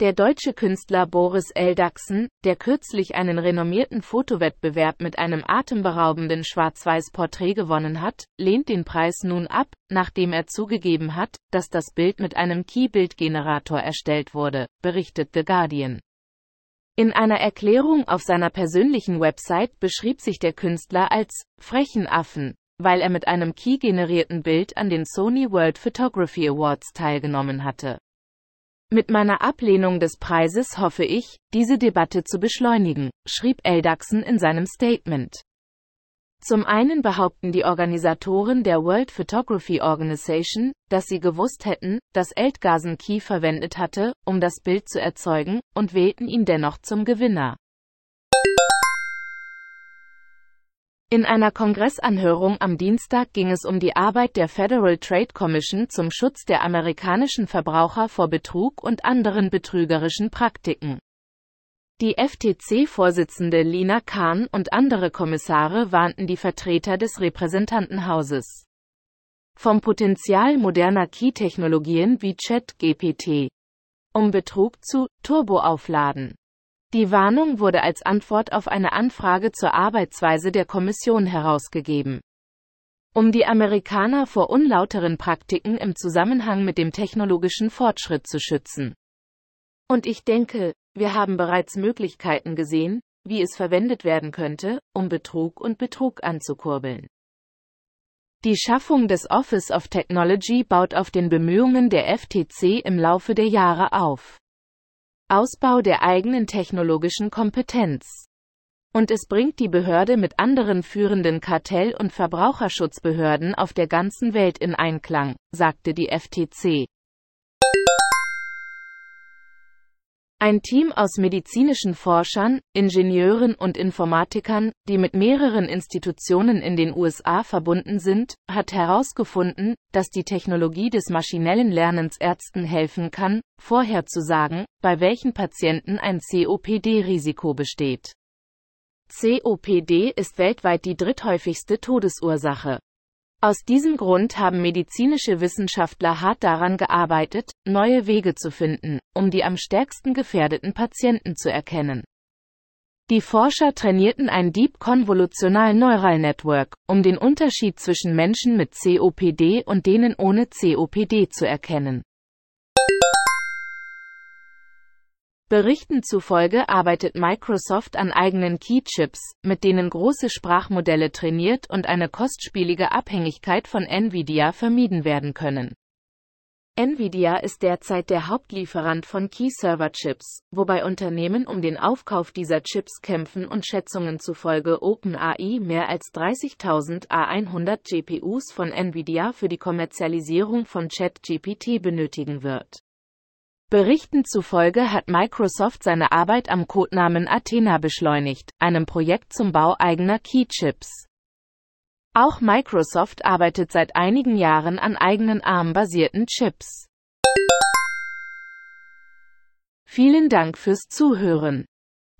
Der deutsche Künstler Boris Eldaxen, der kürzlich einen renommierten Fotowettbewerb mit einem atemberaubenden Schwarz-Weiß-Porträt gewonnen hat, lehnt den Preis nun ab, nachdem er zugegeben hat, dass das Bild mit einem Key-Bildgenerator erstellt wurde, berichtet The Guardian. In einer Erklärung auf seiner persönlichen Website beschrieb sich der Künstler als frechen Affen, weil er mit einem Key-generierten Bild an den Sony World Photography Awards teilgenommen hatte. Mit meiner Ablehnung des Preises hoffe ich, diese Debatte zu beschleunigen, schrieb Eldaxen in seinem Statement. Zum einen behaupten die Organisatoren der World Photography Organization, dass sie gewusst hätten, dass Eldgasen Key verwendet hatte, um das Bild zu erzeugen, und wählten ihn dennoch zum Gewinner. In einer Kongressanhörung am Dienstag ging es um die Arbeit der Federal Trade Commission zum Schutz der amerikanischen Verbraucher vor Betrug und anderen betrügerischen Praktiken. Die FTC-Vorsitzende Lina Khan und andere Kommissare warnten die Vertreter des Repräsentantenhauses vom Potenzial moderner Key-Technologien wie ChatGPT um Betrug zu Turboaufladen die Warnung wurde als Antwort auf eine Anfrage zur Arbeitsweise der Kommission herausgegeben. Um die Amerikaner vor unlauteren Praktiken im Zusammenhang mit dem technologischen Fortschritt zu schützen. Und ich denke, wir haben bereits Möglichkeiten gesehen, wie es verwendet werden könnte, um Betrug und Betrug anzukurbeln. Die Schaffung des Office of Technology baut auf den Bemühungen der FTC im Laufe der Jahre auf. Ausbau der eigenen technologischen Kompetenz. Und es bringt die Behörde mit anderen führenden Kartell- und Verbraucherschutzbehörden auf der ganzen Welt in Einklang, sagte die FTC. Ein Team aus medizinischen Forschern, Ingenieuren und Informatikern, die mit mehreren Institutionen in den USA verbunden sind, hat herausgefunden, dass die Technologie des maschinellen Lernens Ärzten helfen kann, vorherzusagen, bei welchen Patienten ein COPD-Risiko besteht. COPD ist weltweit die dritthäufigste Todesursache. Aus diesem Grund haben medizinische Wissenschaftler hart daran gearbeitet, neue Wege zu finden, um die am stärksten gefährdeten Patienten zu erkennen. Die Forscher trainierten ein Deep Convolutional Neural Network, um den Unterschied zwischen Menschen mit COPD und denen ohne COPD zu erkennen. Berichten zufolge arbeitet Microsoft an eigenen Key-Chips, mit denen große Sprachmodelle trainiert und eine kostspielige Abhängigkeit von Nvidia vermieden werden können. Nvidia ist derzeit der Hauptlieferant von Key-Server-Chips, wobei Unternehmen um den Aufkauf dieser Chips kämpfen und Schätzungen zufolge OpenAI mehr als 30.000 A100 GPUs von Nvidia für die Kommerzialisierung von ChatGPT benötigen wird. Berichten zufolge hat Microsoft seine Arbeit am Codenamen Athena beschleunigt, einem Projekt zum Bau eigener Keychips. Auch Microsoft arbeitet seit einigen Jahren an eigenen ARM-basierten Chips. Vielen Dank fürs Zuhören.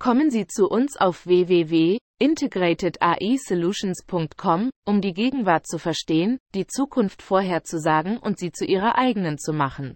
Kommen Sie zu uns auf www.integratedAIsolutions.com, um die Gegenwart zu verstehen, die Zukunft vorherzusagen und sie zu Ihrer eigenen zu machen.